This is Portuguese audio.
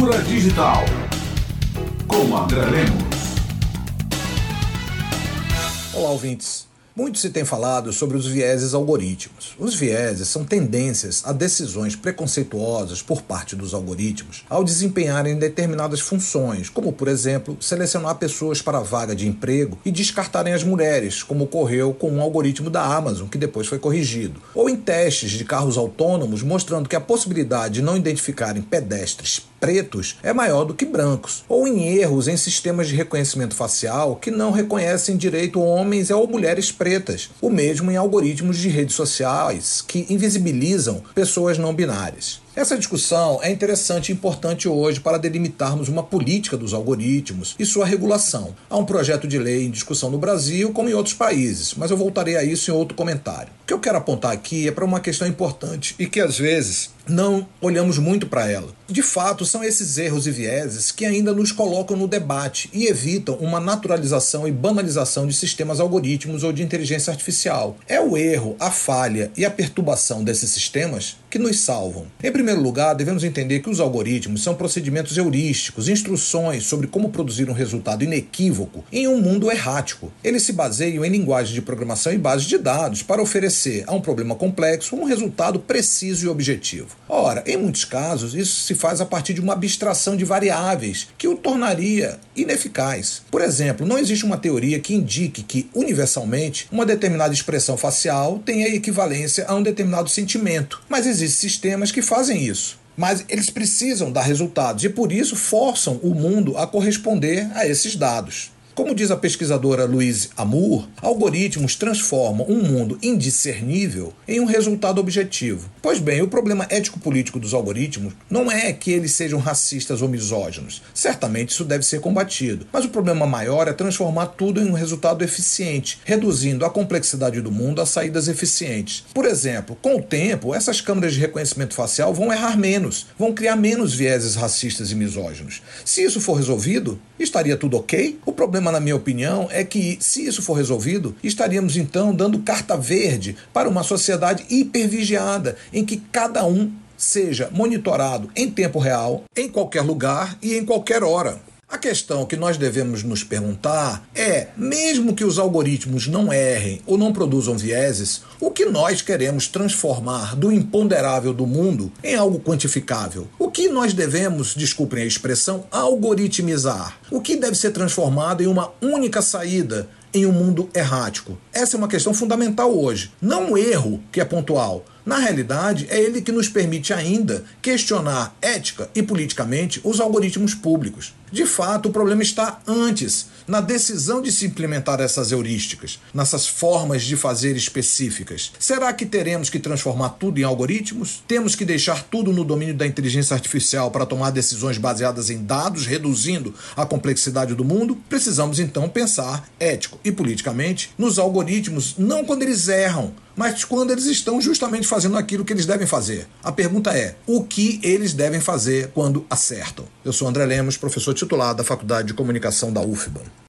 Cultura Digital. Com André Lemos. Olá, ouvintes. Muito se tem falado sobre os vieses algorítmicos. Os vieses são tendências a decisões preconceituosas por parte dos algoritmos ao desempenharem determinadas funções, como, por exemplo, selecionar pessoas para a vaga de emprego e descartarem as mulheres, como ocorreu com um algoritmo da Amazon, que depois foi corrigido. Ou em testes de carros autônomos, mostrando que a possibilidade de não identificarem pedestres pretos é maior do que brancos, ou em erros em sistemas de reconhecimento facial que não reconhecem direito homens ou mulheres pretas, o mesmo em algoritmos de redes sociais que invisibilizam pessoas não binárias. Essa discussão é interessante e importante hoje para delimitarmos uma política dos algoritmos e sua regulação. Há um projeto de lei em discussão no Brasil, como em outros países, mas eu voltarei a isso em outro comentário. O que eu quero apontar aqui é para uma questão importante e que às vezes não olhamos muito para ela. De fato, são esses erros e vieses que ainda nos colocam no debate e evitam uma naturalização e banalização de sistemas algorítmicos ou de inteligência artificial. É o erro, a falha e a perturbação desses sistemas que nos salvam. Em primeiro lugar, devemos entender que os algoritmos são procedimentos heurísticos, instruções sobre como produzir um resultado inequívoco em um mundo errático. Eles se baseiam em linguagem de programação e bases de dados para oferecer a um problema complexo um resultado preciso e objetivo. Ora, em muitos casos, isso se faz a partir de uma abstração de variáveis que o tornaria ineficaz. Por exemplo, não existe uma teoria que indique que, universalmente, uma determinada expressão facial tenha equivalência a um determinado sentimento, mas existem sistemas que fazem isso. Mas eles precisam dar resultados e por isso forçam o mundo a corresponder a esses dados. Como diz a pesquisadora Louise Amour, algoritmos transformam um mundo indiscernível em um resultado objetivo. Pois bem, o problema ético-político dos algoritmos não é que eles sejam racistas ou misóginos. Certamente isso deve ser combatido. Mas o problema maior é transformar tudo em um resultado eficiente, reduzindo a complexidade do mundo a saídas eficientes. Por exemplo, com o tempo, essas câmeras de reconhecimento facial vão errar menos, vão criar menos vieses racistas e misóginos. Se isso for resolvido, estaria tudo ok? O problema problema, na minha opinião, é que, se isso for resolvido, estaríamos então dando carta verde para uma sociedade hipervigiada, em que cada um seja monitorado em tempo real, em qualquer lugar e em qualquer hora. A questão que nós devemos nos perguntar é: mesmo que os algoritmos não errem ou não produzam vieses, o que nós queremos transformar do imponderável do mundo em algo quantificável? O que nós devemos, desculpem a expressão, algoritmizar? O que deve ser transformado em uma única saída em um mundo errático? Essa é uma questão fundamental hoje. Não um erro que é pontual, na realidade, é ele que nos permite ainda questionar ética e politicamente os algoritmos públicos. De fato, o problema está antes, na decisão de se implementar essas heurísticas, nessas formas de fazer específicas. Será que teremos que transformar tudo em algoritmos? Temos que deixar tudo no domínio da inteligência artificial para tomar decisões baseadas em dados, reduzindo a complexidade do mundo? Precisamos então pensar ético e politicamente nos algoritmos, não quando eles erram, mas quando eles estão justamente fazendo aquilo que eles devem fazer. A pergunta é: o que eles devem fazer quando acertam? Eu sou André Lemos, professor titular da Faculdade de Comunicação da UFBA.